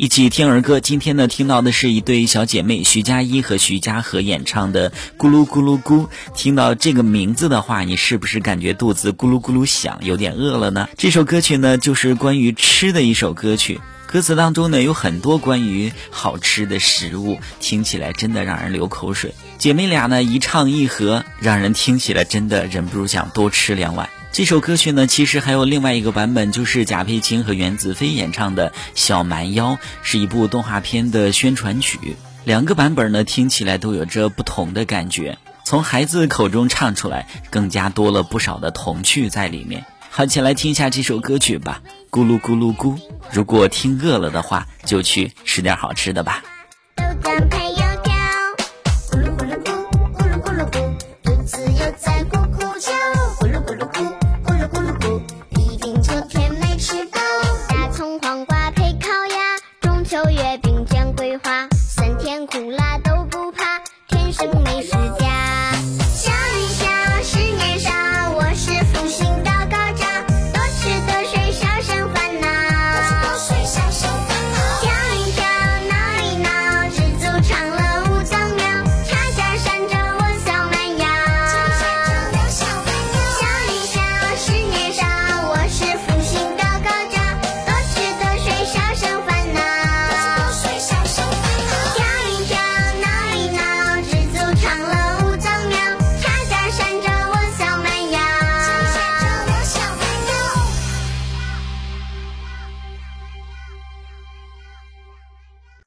一起听儿歌。今天呢，听到的是一对小姐妹徐佳一和徐佳禾演唱的《咕噜咕噜咕》。听到这个名字的话，你是不是感觉肚子咕噜咕噜响，有点饿了呢？这首歌曲呢，就是关于吃的一首歌曲。歌词当中呢，有很多关于好吃的食物，听起来真的让人流口水。姐妹俩呢，一唱一和，让人听起来真的忍不住想多吃两碗。这首歌曲呢，其实还有另外一个版本，就是贾佩青和袁子飞演唱的《小蛮腰》，是一部动画片的宣传曲。两个版本呢，听起来都有着不同的感觉。从孩子口中唱出来，更加多了不少的童趣在里面。好，起来听一下这首歌曲吧，咕噜咕噜咕。如果听饿了的话，就去吃点好吃的吧。秋月并肩桂花，酸甜苦辣都不怕，天生美食家。